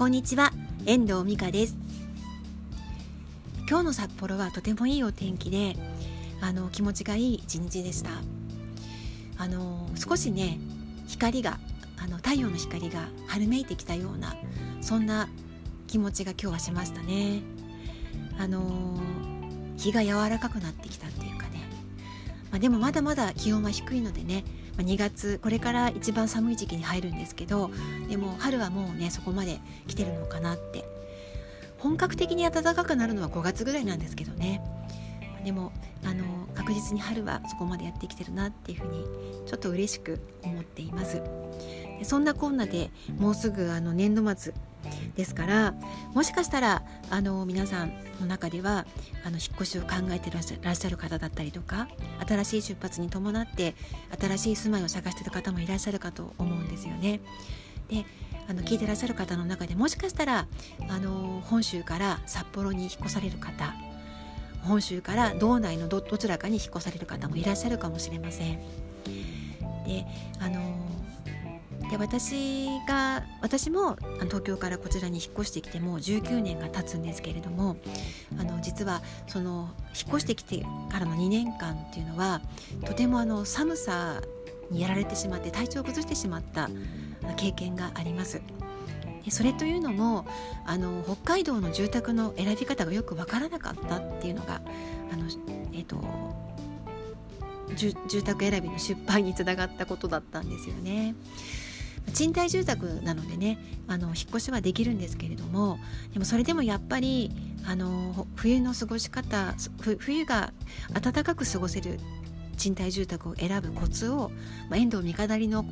こんにちは。遠藤美香です。今日の札幌はとてもいいお天気であの気持ちがいい一日でした。あの少しね光があの太陽の光が春めいてきたようなそんな気持ちが今日はしましたね。あの日が柔らかくなってきたっていうかね、まあ、でもまだまだ気温は低いのでね2月これから一番寒い時期に入るんですけどでも春はもうねそこまで来てるのかなって。本格的に暖かくなるのは5月ぐらいなんですけどね。でもあの確実に春はそこまでやってきてるなっていうふうにちょっと嬉しく思っています。そんなこんなでもうすぐあの年度末ですからもしかしたらあの皆さんの中ではあの引っ越しを考えてらっしゃる方だったりとか新しい出発に伴って新しい住まいを探している方もいらっしゃるかと思うんですよね。であの聞いてらっしゃる方の中でもしかしたらあの本州から札幌に引っ越される方本州から道内のどちらかに引っ越される方もいらっしゃるかもしれません。であので私が私も東京からこちらに引っ越してきてもう19年が経つんですけれどもあの実はその引っ越してきてからの2年間っていうのはとてもあの寒さにやられてしまって体調を崩してしまった経験があります。でそれというのもあの北海道の住宅の選び方がよく分からなかったっていうのがあの、えーと住宅選びの失敗につながったことだったんですよね。賃貸住宅なのでねあの引っ越しはできるんですけれどもでもそれでもやっぱりあの冬の過ごし方冬が暖かく過ごせる賃貸住宅を選ぶコツを、まあ、遠藤三日なりの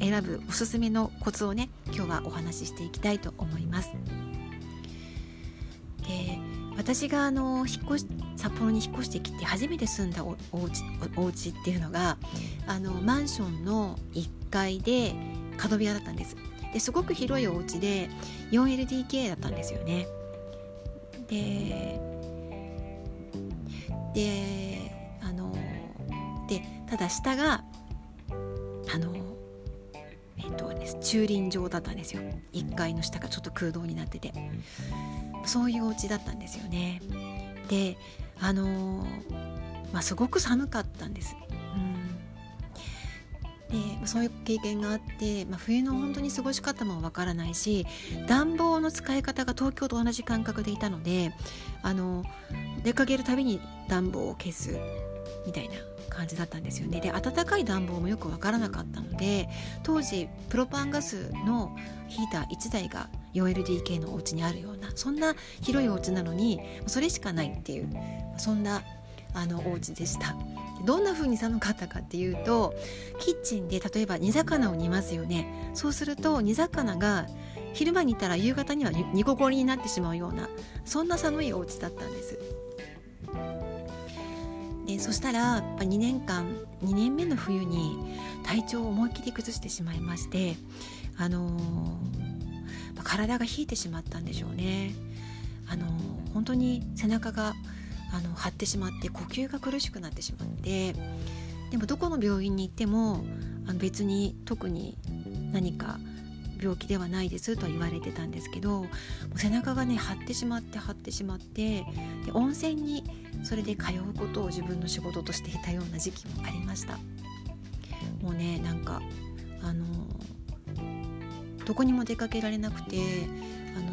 選ぶおすすめのコツをね今日はお話ししていきたいと思います。で私があの引っ越し札幌に引っ越してきて初めて住んだおお家お家っていうのがあのマンションの1階で角部屋だったんです。ですごく広いお家で 4LDK だったんですよね。でであのでただ下があのえっとです駐輪場だったんですよ。1階の下がちょっと空洞になってて。そういうお家だったんですよね。であのまあすごく寒かったんです。でそういう経験があって、まあ、冬の本当に過ごし方もわからないし暖房の使い方が東京と同じ感覚でいたのであの出かけるたびに暖房を消すみたいな感じだったんですよねで暖かい暖房もよくわからなかったので当時プロパンガスのヒーター1台が 4LDK のお家にあるようなそんな広いお家なのにそれしかないっていうそんなあのお家でした。どんな風に寒かったかっていうとキッチンで例えば煮魚を煮ますよね。そうすると煮魚が昼間にいたら夕方には煮こごりになってしまうようなそんな寒いお家だったんです。でそしたらやっぱ2年間2年目の冬に体調を思いっきり崩してしまいましてあのー、体が冷えてしまったんでしょうね。あのー、本当に背中があの張ってしまって呼吸が苦しくなってしまってでもどこの病院に行ってもあの別に特に何か病気ではないですとは言われてたんですけど背中がね張ってしまって張ってしまってで温泉にそれで通うことを自分の仕事としていたような時期もありました。もうねなんかあのどこにも出かけられなくてあの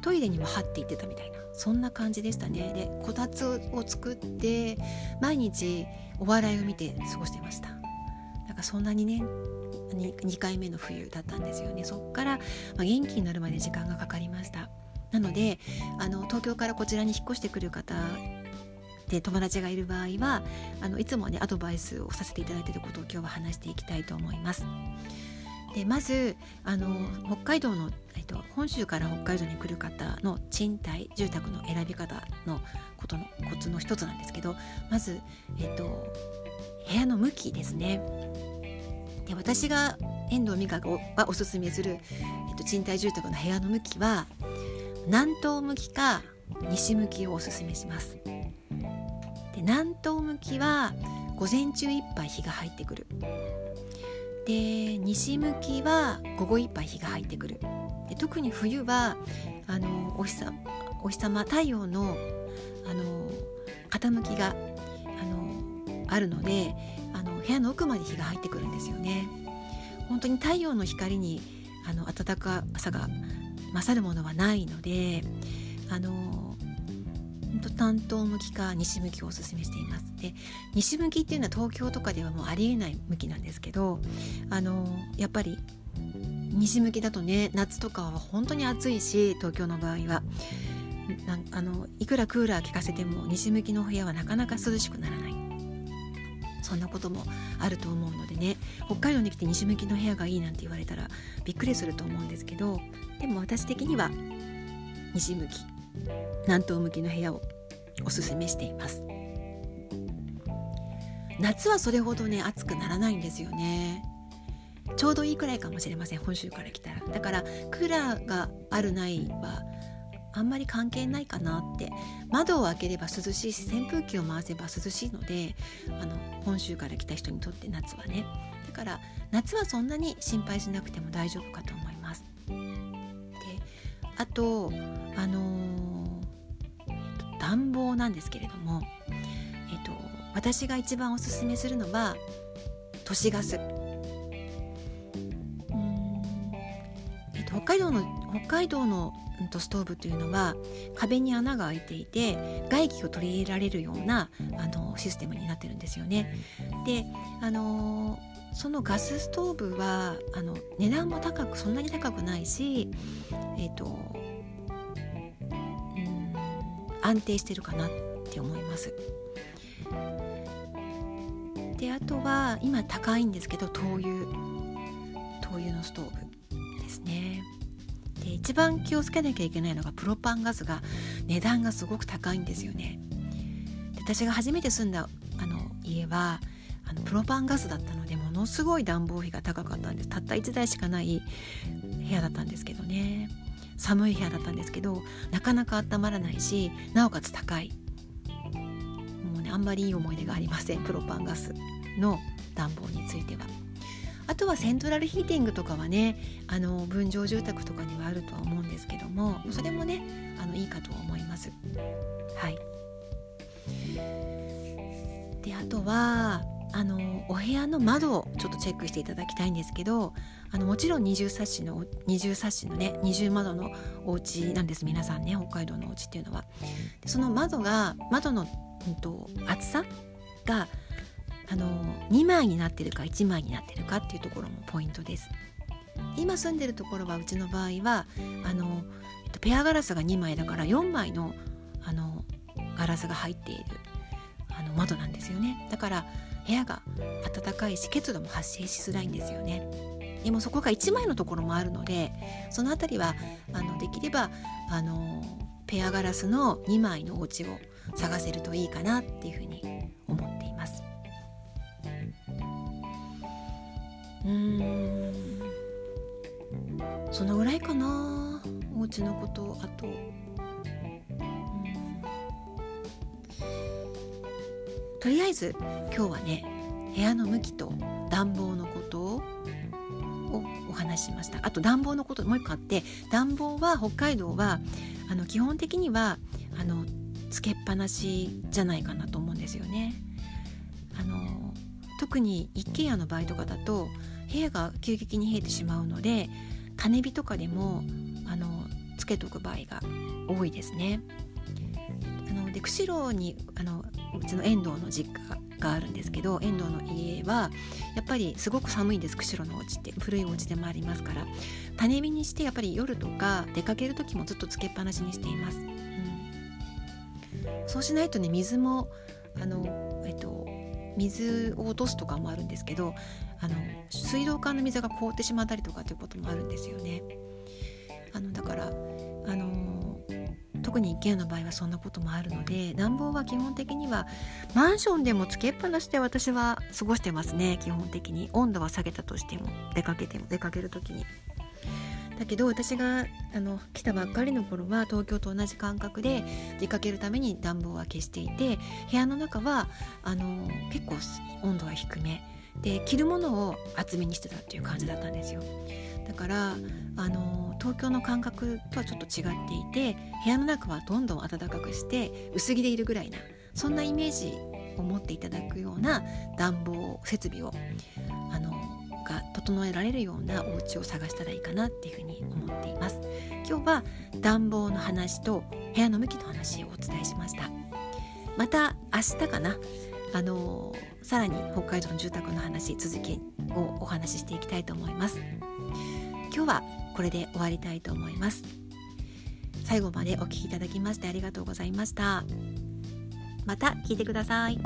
トイレにも張っていってたみたいな。そんな感じでしたね。でこたつを作って毎日お笑いを見て過ごしてました。だかそんな2年 2, 2回目の冬だったんですよね。そっから、まあ、元気になるまで時間がかかりました。なのであの東京からこちらに引っ越してくる方で友達がいる場合はあのいつもねアドバイスをさせていただいていることを今日は話していきたいと思います。でまずあの北海道の、えっと、本州から北海道に来る方の賃貸住宅の選び方のことのコツの一つなんですけどまず、えっと、部屋の向きですね。で私が遠藤美香がおすすめする、えっと、賃貸住宅の部屋の向きは南東向きか西向きをおすすめします。で南東向きは午前中いっぱい日が入ってくるで西向きは午後いっぱい日が入ってくるで特に冬はあのお日さお日様太陽のあの傾きがあのあるのであの部屋の奥まで日が入ってくるんですよね。本当に太陽の光にあの暖かさが勝るものはないのであの担当向きか西向きをおすすめしています。で西向きっていうのは東京とかではもうありえない向きなんですけどあのやっぱり西向きだとね夏とかは本当に暑いし東京の場合は。あのいくらクーラー効かせても西向きの部屋はなかなか涼しくならない。そんなこともあると思うのでね北海道に来て西向きの部屋がいいなんて言われたらびっくりすると思うんですけどでも私的には西向き。南東向きの部屋をおすすめしています。夏はそれほどね暑くならないんですよね。ちょうどいいくらいかもしれません本州から来たら。だからクーラーがあるないはあんまり関係ないかなって。窓を開ければ涼しいし扇風機を回せば涼しいのであの本州から来た人にとって夏はね。だから夏はそんなに心配しなくても大丈夫かと思います。あとあのー、暖房なんですけれども、えっと、私が一番おすすめするのは都市ガス。えっと、北海道の北海道のストーブというのは壁に穴が開いていて外気を取り入れられるようなあのシステムになってるんですよね。であのそのガスストーブはあの値段も高くそんなに高くないし、えーとうん、安定してるかなって思います。であとは今高いんですけど灯油灯油のストーブで一番気をつけなきゃいけないのがプロパンガスが値段がすごく高いんですよね。私が初めて住んだあの家はあのプロパンガスだったのでものすごい暖房費が高かったんです。たった1台しかない部屋だったんですけどね。寒い部屋だったんですけどなかなか温まらないしなおかつ高い。もうねあんまりいい思い出がありません。プロパンガスの暖房については。あとはセントラルヒーティングとかはねあの分譲住宅とかにはあるとは思うんですけどもそれもねあのいいかと思います。はいであとはあのお部屋の窓をちょっとチェックしていただきたいんですけどあのもちろん二重サッシの二重サッシのね二重窓のお家なんです皆さんね北海道のお家っていうのは。その窓が窓の、うんと厚さがあの2枚になってるか1枚になってるかっていうところもポイントです。今住んでるところはうちの場合はあの、えっと、ペアガラスが2枚だから4枚のあのガラスが入っているあの窓なんですよね。だから部屋が暖かいし結露も発生しづらいんですよね。でもそこが1枚のところもあるのでその辺りはあのできればあのペアガラスの2枚のお家を探せるといいかなっていうふうにうん。そのぐらいかなお家のことあと。とりあえず今日はね部屋の向きと暖房のことをお話ししました。あと暖房のこともう一個あって暖房は北海道はあの基本的にはあのつけっぱなしじゃないかなと思うんですよね。あの特に一軒家の場合とかだと部屋が急激に冷えてしまうので種火とかでもあのつけとく場合が多いですね。あので釧路にあのうちの遠藤の実家があるんですけど遠藤の家はやっぱりすごく寒いんです釧路のお家って古いお家でもありますから種火にしてやっぱり夜とか出かける時もずっとつけっぱなしにしています。うん、そうしないとね水もあの、えっと、水を落とすとかもあるんですけどあの水道管の水が凍ってしまったりとかっていうこともあるんですよね。あのだからあの特に一軒家の場合はそんなこともあるので暖房は基本的にはマンションでもつけっぱなしで私は過ごしてますね基本的に温度は下げたとしても出かけても出かける時に。だけど私があの来たばっかりの頃は東京と同じ感覚で出かけるために暖房は消していて部屋の中はあの結構温度が低め。で着るものを厚めにしてたっていう感じだったんですよ。だからあの東京の感覚とはちょっと違っていて部屋の中はどんどん暖かくして薄着でいるぐらいなそんなイメージを持っていただくような暖房設備をあのが整えられるようなお家を探したらいいかなっていうふうに思っています。今日は暖房の話と部屋の向きの話をお伝えしました。また明日かな。あのさらに北海道の住宅の話続きをお話ししていきたいと思います。今日はこれで終わりたいと思います。最後までお聴きいただきましてありがとうございました。また聞いてください。